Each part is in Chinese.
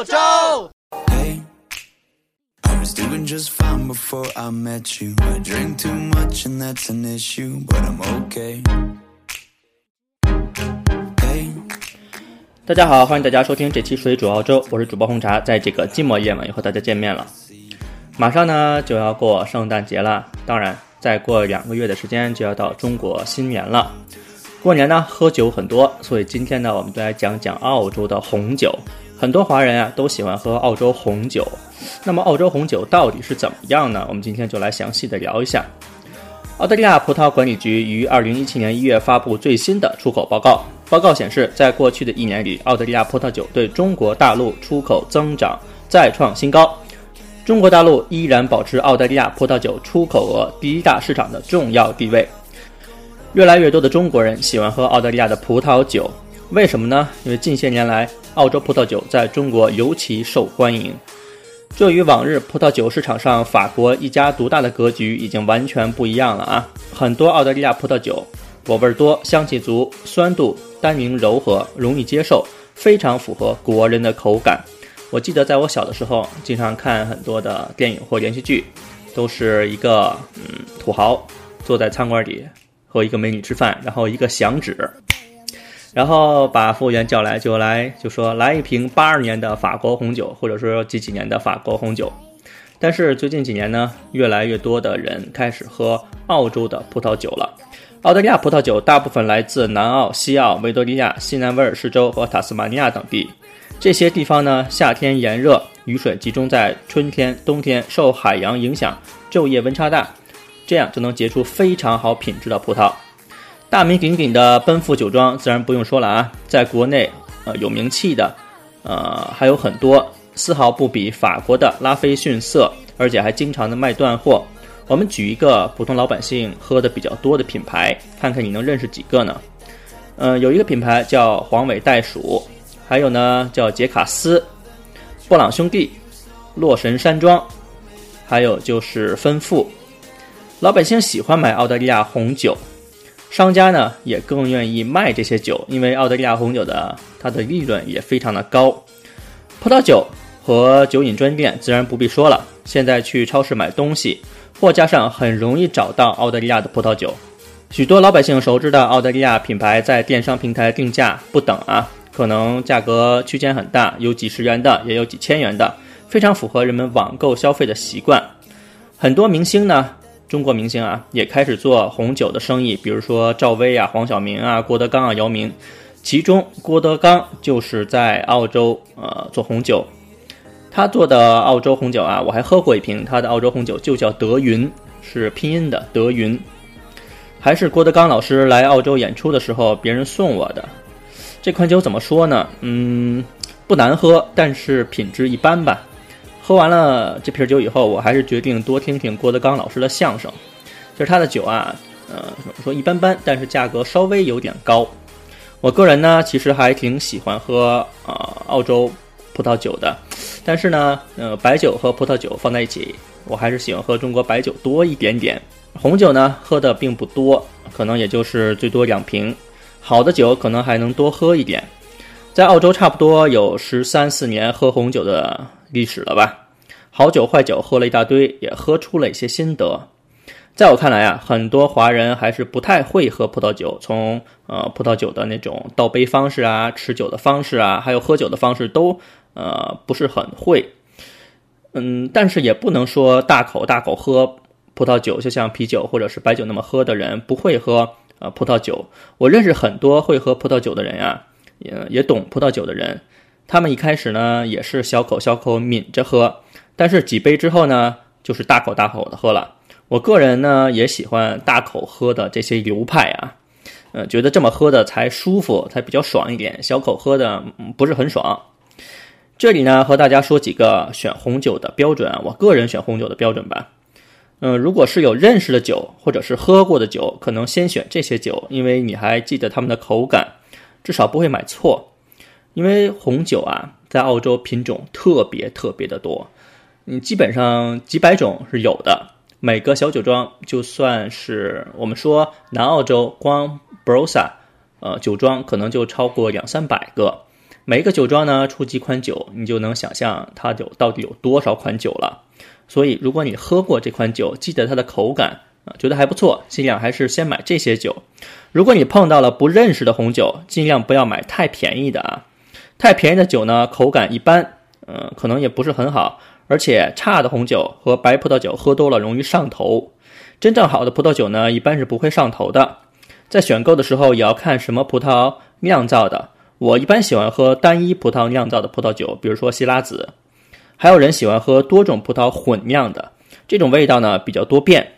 澳洲。Hey, I was doing just fine before I met you. I drink too much and that's an issue, but I'm okay. Hey. 大家好，欢迎大家收听这期水煮澳洲，我是主播红茶，在这个寂寞夜晚又和大家见面了。马上呢就要过圣诞节了，当然再过两个月的时间就要到中国新年了。过年呢喝酒很多，所以今天呢我们就来讲讲澳洲的红酒。很多华人啊都喜欢喝澳洲红酒，那么澳洲红酒到底是怎么样呢？我们今天就来详细的聊一下。澳大利亚葡萄管理局于二零一七年一月发布最新的出口报告。报告显示，在过去的一年里，澳大利亚葡萄酒对中国大陆出口增长再创新高。中国大陆依然保持澳大利亚葡萄酒出口额第一大市场的重要地位。越来越多的中国人喜欢喝澳大利亚的葡萄酒，为什么呢？因为近些年来，澳洲葡萄酒在中国尤其受欢迎。这与往日葡萄酒市场上法国一家独大的格局已经完全不一样了啊！很多澳大利亚葡萄酒果味多、香气足、酸度、单宁柔和、容易接受，非常符合国人的口感。我记得在我小的时候，经常看很多的电影或连续剧，都是一个嗯土豪坐在餐馆里和一个美女吃饭，然后一个响指，然后把服务员叫来，就来就说来一瓶八二年的法国红酒，或者说几几年的法国红酒。但是最近几年呢，越来越多的人开始喝澳洲的葡萄酒了。澳大利亚葡萄酒大部分来自南澳、西澳、维多利亚、西南威尔士州和塔斯马尼亚等地。这些地方呢，夏天炎热，雨水集中在春天、冬天，受海洋影响，昼夜温差大，这样就能结出非常好品质的葡萄。大名鼎鼎的奔富酒庄自然不用说了啊，在国内呃有名气的，呃还有很多，丝毫不比法国的拉菲逊色，而且还经常的卖断货。我们举一个普通老百姓喝的比较多的品牌，看看你能认识几个呢？呃，有一个品牌叫黄尾袋鼠，还有呢叫杰卡斯、布朗兄弟、洛神山庄，还有就是芬富。老百姓喜欢买澳大利亚红酒。商家呢也更愿意卖这些酒，因为澳大利亚红酒的它的利润也非常的高。葡萄酒和酒饮专店自然不必说了，现在去超市买东西，货架上很容易找到澳大利亚的葡萄酒。许多老百姓熟知的澳大利亚品牌在电商平台定价不等啊，可能价格区间很大，有几十元的，也有几千元的，非常符合人们网购消费的习惯。很多明星呢。中国明星啊，也开始做红酒的生意，比如说赵薇啊、黄晓明啊、郭德纲啊、姚明。其中郭德纲就是在澳洲呃做红酒，他做的澳洲红酒啊，我还喝过一瓶，他的澳洲红酒就叫德云，是拼音的德云。还是郭德纲老师来澳洲演出的时候，别人送我的。这款酒怎么说呢？嗯，不难喝，但是品质一般吧。喝完了这瓶酒以后，我还是决定多听听郭德纲老师的相声。就是他的酒啊，呃，说一般般，但是价格稍微有点高。我个人呢，其实还挺喜欢喝啊、呃、澳洲葡萄酒的，但是呢，呃，白酒和葡萄酒放在一起，我还是喜欢喝中国白酒多一点点。红酒呢，喝的并不多，可能也就是最多两瓶。好的酒可能还能多喝一点。在澳洲差不多有十三四年喝红酒的历史了吧？好酒坏酒喝了一大堆，也喝出了一些心得。在我看来啊，很多华人还是不太会喝葡萄酒，从呃葡萄酒的那种倒杯方式啊、持酒的方式啊，还有喝酒的方式都呃不是很会。嗯，但是也不能说大口大口喝葡萄酒，就像啤酒或者是白酒那么喝的人不会喝呃葡萄酒。我认识很多会喝葡萄酒的人呀、也也懂葡萄酒的人，他们一开始呢也是小口小口抿着喝，但是几杯之后呢，就是大口大口的喝了。我个人呢也喜欢大口喝的这些流派啊，呃，觉得这么喝的才舒服，才比较爽一点。小口喝的、不是很爽。这里呢和大家说几个选红酒的标准，我个人选红酒的标准吧。嗯、如果是有认识的酒或者是喝过的酒，可能先选这些酒，因为你还记得它们的口感，至少不会买错。因为红酒啊，在澳洲品种特别特别的多，你基本上几百种是有的。每个小酒庄，就算是我们说南澳洲光 Brossa 呃，酒庄可能就超过两三百个。每一个酒庄呢出几款酒，你就能想象它有到底有多少款酒了。所以，如果你喝过这款酒，记得它的口感啊，觉得还不错，尽量还是先买这些酒。如果你碰到了不认识的红酒，尽量不要买太便宜的啊。太便宜的酒呢，口感一般，嗯，可能也不是很好。而且差的红酒和白葡萄酒喝多了容易上头。真正好的葡萄酒呢，一般是不会上头的。在选购的时候，也要看什么葡萄酿造的。我一般喜欢喝单一葡萄酿造的葡萄酒，比如说希拉子。还有人喜欢喝多种葡萄混酿的，这种味道呢比较多变。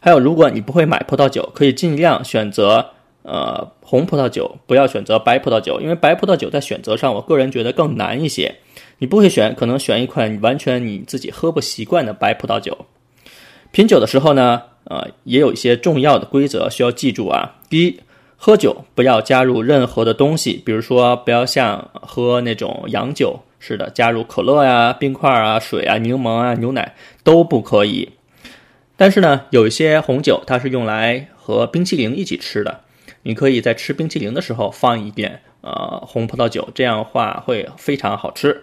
还有，如果你不会买葡萄酒，可以尽量选择呃红葡萄酒，不要选择白葡萄酒，因为白葡萄酒在选择上，我个人觉得更难一些。你不会选，可能选一款完全你自己喝不习惯的白葡萄酒。品酒的时候呢？呃，也有一些重要的规则需要记住啊。第一，喝酒不要加入任何的东西，比如说不要像喝那种洋酒似的，加入可乐呀、冰块啊、水啊、柠檬啊、牛奶都不可以。但是呢，有一些红酒它是用来和冰淇淋一起吃的，你可以在吃冰淇淋的时候放一点呃红葡萄酒，这样话会非常好吃。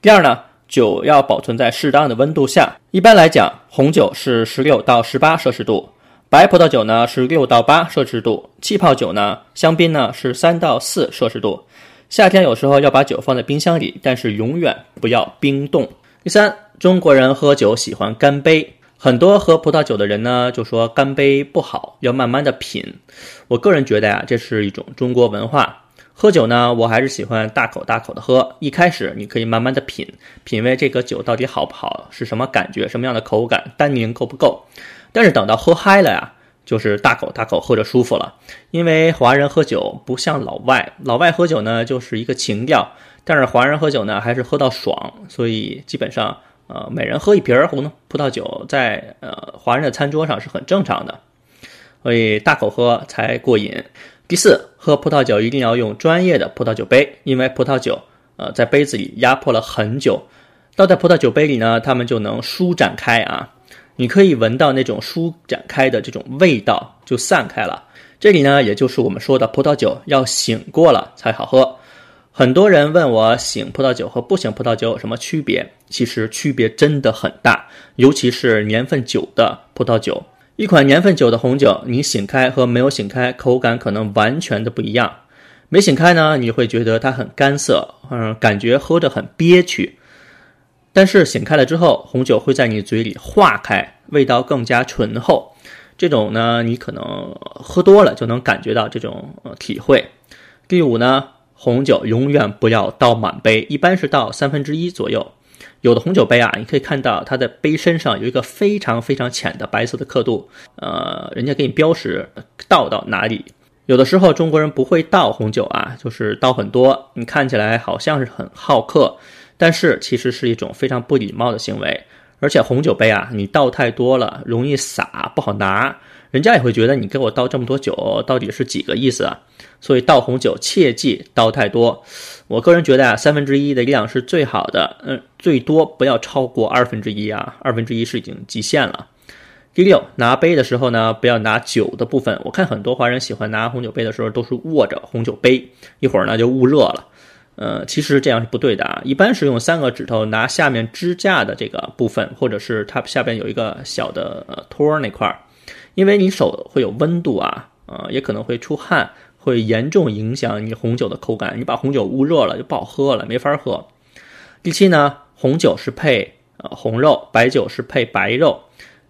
第二呢。酒要保存在适当的温度下。一般来讲，红酒是十六到十八摄氏度，白葡萄酒呢是六到八摄氏度，气泡酒呢，香槟呢是三到四摄氏度。夏天有时候要把酒放在冰箱里，但是永远不要冰冻。第三，中国人喝酒喜欢干杯，很多喝葡萄酒的人呢就说干杯不好，要慢慢的品。我个人觉得呀，这是一种中国文化。喝酒呢，我还是喜欢大口大口的喝。一开始你可以慢慢的品，品味这个酒到底好不好，是什么感觉，什么样的口感，单宁够不够。但是等到喝嗨了呀，就是大口大口喝着舒服了。因为华人喝酒不像老外，老外喝酒呢就是一个情调，但是华人喝酒呢还是喝到爽。所以基本上，呃，每人喝一瓶红葡萄酒，在呃华人的餐桌上是很正常的。所以大口喝才过瘾。第四，喝葡萄酒一定要用专业的葡萄酒杯，因为葡萄酒，呃，在杯子里压迫了很久，倒在葡萄酒杯里呢，它们就能舒展开啊。你可以闻到那种舒展开的这种味道就散开了。这里呢，也就是我们说的葡萄酒要醒过了才好喝。很多人问我醒葡萄酒和不醒葡萄酒有什么区别，其实区别真的很大，尤其是年份久的葡萄酒。一款年份久的红酒，你醒开和没有醒开，口感可能完全的不一样。没醒开呢，你会觉得它很干涩，嗯，感觉喝着很憋屈。但是醒开了之后，红酒会在你嘴里化开，味道更加醇厚。这种呢，你可能喝多了就能感觉到这种体会。第五呢，红酒永远不要倒满杯，一般是倒三分之一左右。有的红酒杯啊，你可以看到它的杯身上有一个非常非常浅的白色的刻度，呃，人家给你标识倒到哪里。有的时候中国人不会倒红酒啊，就是倒很多，你看起来好像是很好客，但是其实是一种非常不礼貌的行为。而且红酒杯啊，你倒太多了容易洒，不好拿。人家也会觉得你给我倒这么多酒，到底是几个意思啊？所以倒红酒切记倒太多。我个人觉得啊，三分之一的量是最好的，嗯，最多不要超过二分之一啊，二分之一是已经极限了。第六，拿杯的时候呢，不要拿酒的部分。我看很多华人喜欢拿红酒杯的时候都是握着红酒杯，一会儿呢就捂热了。呃，其实这样是不对的啊，一般是用三个指头拿下面支架的这个部分，或者是它下边有一个小的托那块儿。因为你手会有温度啊，呃，也可能会出汗，会严重影响你红酒的口感。你把红酒捂热了就不好喝了，没法喝。第七呢，红酒是配呃红肉，白酒是配白肉。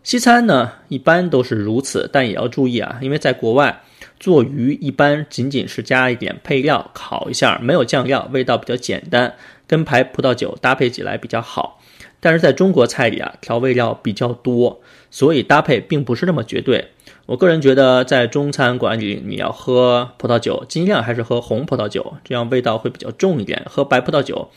西餐呢一般都是如此，但也要注意啊，因为在国外做鱼一般仅仅是加一点配料烤一下，没有酱料，味道比较简单，跟白葡萄酒搭配起来比较好。但是在中国菜里啊，调味料比较多。所以搭配并不是那么绝对。我个人觉得，在中餐馆里，你要喝葡萄酒，尽量还是喝红葡萄酒，这样味道会比较重一点。喝白葡萄酒，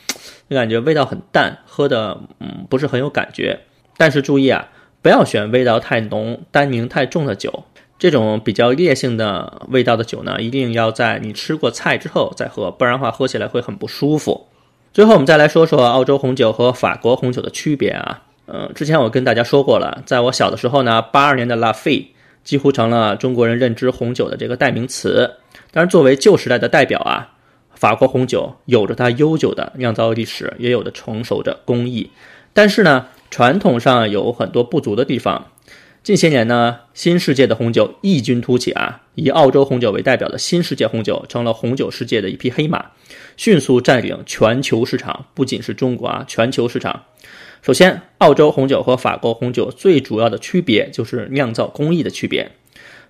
就感觉味道很淡，喝的嗯不是很有感觉。但是注意啊，不要选味道太浓、单宁太重的酒。这种比较烈性的味道的酒呢，一定要在你吃过菜之后再喝，不然的话喝起来会很不舒服。最后，我们再来说说澳洲红酒和法国红酒的区别啊。呃，之前我跟大家说过了，在我小的时候呢，八二年的拉菲几乎成了中国人认知红酒的这个代名词。但是作为旧时代的代表啊，法国红酒有着它悠久的酿造历史，也有着成熟的工艺，但是呢，传统上有很多不足的地方。近些年呢，新世界的红酒异军突起啊，以澳洲红酒为代表的新世界红酒成了红酒世界的一匹黑马，迅速占领全球市场，不仅是中国啊，全球市场。首先，澳洲红酒和法国红酒最主要的区别就是酿造工艺的区别。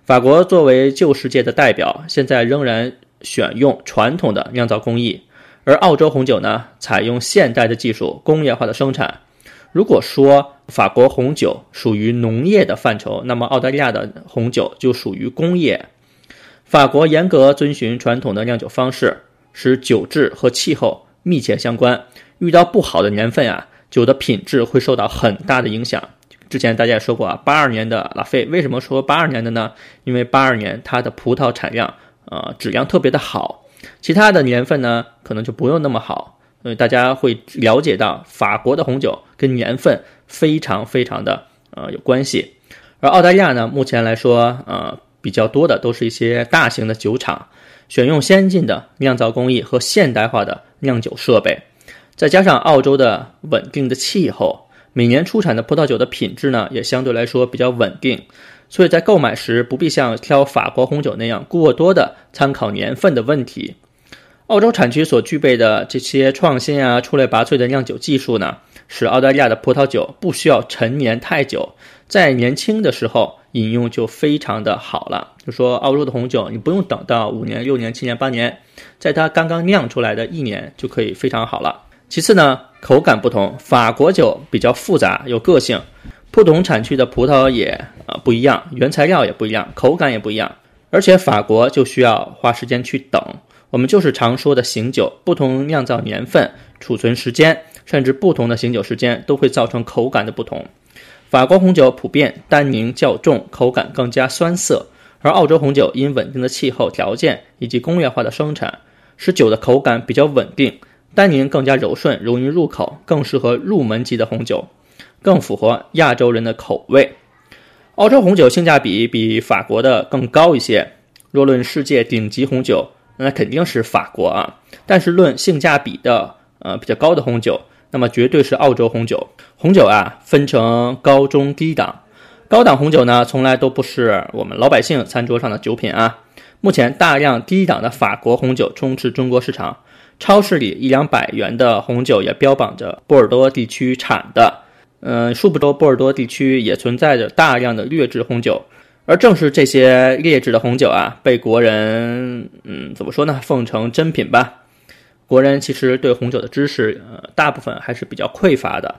法国作为旧世界的代表，现在仍然选用传统的酿造工艺，而澳洲红酒呢，采用现代的技术，工业化的生产。如果说法国红酒属于农业的范畴，那么澳大利亚的红酒就属于工业。法国严格遵循传统的酿酒方式，使酒质和气候密切相关。遇到不好的年份啊，酒的品质会受到很大的影响。之前大家也说过啊，八二年的拉菲为什么说八二年的呢？因为八二年它的葡萄产量呃质量特别的好，其他的年份呢可能就不用那么好。所以大家会了解到，法国的红酒跟年份非常非常的呃有关系，而澳大利亚呢，目前来说，呃比较多的都是一些大型的酒厂，选用先进的酿造工艺和现代化的酿酒设备，再加上澳洲的稳定的气候，每年出产的葡萄酒的品质呢也相对来说比较稳定，所以在购买时不必像挑法国红酒那样过多的参考年份的问题。澳洲产区所具备的这些创新啊、出类拔萃的酿酒技术呢，使澳大利亚的葡萄酒不需要陈年太久，在年轻的时候饮用就非常的好了。就说澳洲的红酒，你不用等到五年、六年、七年、八年，在它刚刚酿出来的一年就可以非常好了。其次呢，口感不同，法国酒比较复杂有个性，不同产区的葡萄也呃不一样，原材料也不一样，口感也不一样，而且法国就需要花时间去等。我们就是常说的醒酒，不同酿造年份、储存时间，甚至不同的醒酒时间，都会造成口感的不同。法国红酒普遍单宁较重，口感更加酸涩；而澳洲红酒因稳定的气候条件以及工业化的生产，使酒的口感比较稳定，单宁更加柔顺，容易入口，更适合入门级的红酒，更符合亚洲人的口味。澳洲红酒性价比比法国的更高一些。若论世界顶级红酒，那肯定是法国啊，但是论性价比的，呃比较高的红酒，那么绝对是澳洲红酒。红酒啊，分成高中低档，高档红酒呢，从来都不是我们老百姓餐桌上的酒品啊。目前大量低档的法国红酒充斥中国市场，超市里一两百元的红酒也标榜着波尔多地区产的，嗯，殊不知波尔多地区也存在着大量的劣质红酒。而正是这些劣质的红酒啊，被国人，嗯，怎么说呢？奉成珍品吧。国人其实对红酒的知识，呃，大部分还是比较匮乏的。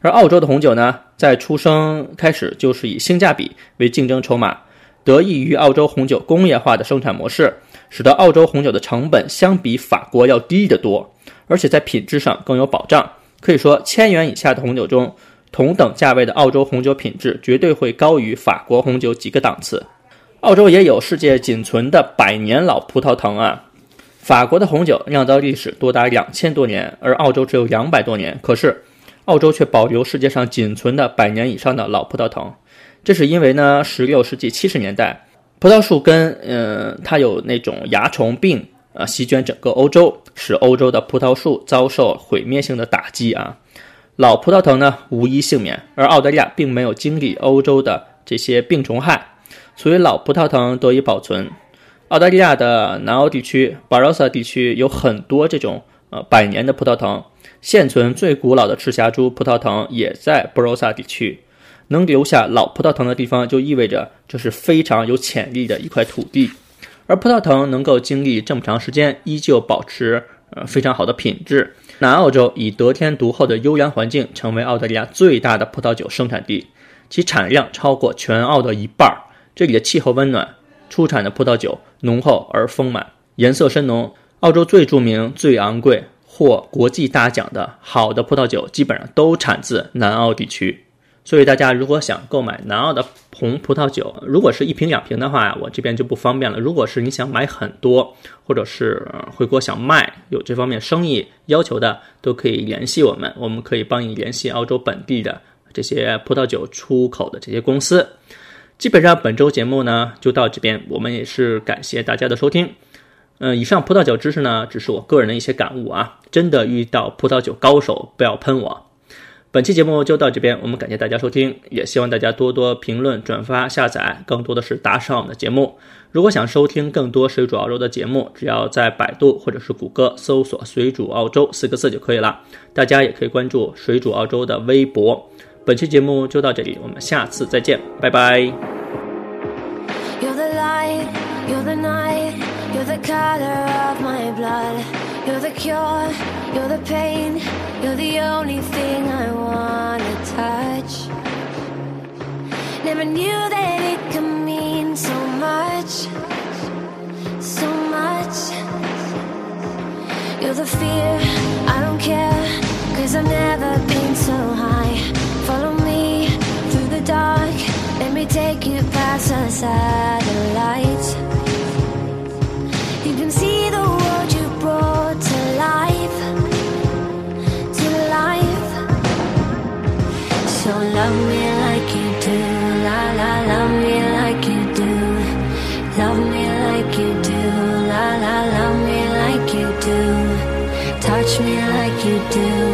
而澳洲的红酒呢，在出生开始就是以性价比为竞争筹码，得益于澳洲红酒工业化的生产模式，使得澳洲红酒的成本相比法国要低得多，而且在品质上更有保障。可以说，千元以下的红酒中。同等价位的澳洲红酒品质绝对会高于法国红酒几个档次。澳洲也有世界仅存的百年老葡萄藤啊。法国的红酒酿造历史多达两千多年，而澳洲只有两百多年。可是，澳洲却保留世界上仅存的百年以上的老葡萄藤。这是因为呢，十六世纪七十年代，葡萄树根，嗯，它有那种蚜虫病，呃，席卷整个欧洲，使欧洲的葡萄树遭受毁灭性的打击啊。老葡萄藤呢无一幸免，而澳大利亚并没有经历欧洲的这些病虫害，所以老葡萄藤得以保存。澳大利亚的南澳地区、巴罗萨地区有很多这种呃百年的葡萄藤，现存最古老的赤霞珠葡萄藤也在巴罗萨地区。能留下老葡萄藤的地方，就意味着这是非常有潜力的一块土地。而葡萄藤能够经历这么长时间，依旧保持呃非常好的品质。南澳洲以得天独厚的优良环境，成为澳大利亚最大的葡萄酒生产地，其产量超过全澳的一半。这里的气候温暖，出产的葡萄酒浓厚而丰满，颜色深浓。澳洲最著名、最昂贵、获国际大奖的好的葡萄酒，基本上都产自南澳地区。所以大家如果想购买南澳的红葡萄酒，如果是一瓶两瓶的话，我这边就不方便了。如果是你想买很多，或者是回国想卖，有这方面生意要求的，都可以联系我们，我们可以帮你联系澳洲本地的这些葡萄酒出口的这些公司。基本上本周节目呢就到这边，我们也是感谢大家的收听。嗯，以上葡萄酒知识呢，只是我个人的一些感悟啊，真的遇到葡萄酒高手不要喷我。本期节目就到这边，我们感谢大家收听，也希望大家多多评论、转发、下载，更多的是打赏我们的节目。如果想收听更多水煮澳洲的节目，只要在百度或者是谷歌搜索“水煮澳洲”四个字就可以了。大家也可以关注水煮澳洲的微博。本期节目就到这里，我们下次再见，拜拜。You're the light, you're the night, you're the color of my blood. You're the cure, you're the pain, you're the only thing I wanna touch. Never knew that it could mean so much, so much. You're the fear, I don't care, cause I've never been take you past the satellites. You can see the world you brought to life, to life. So love me like you do, la la, love me like you do, love me like you do, la la, love me like you do, touch me like you do,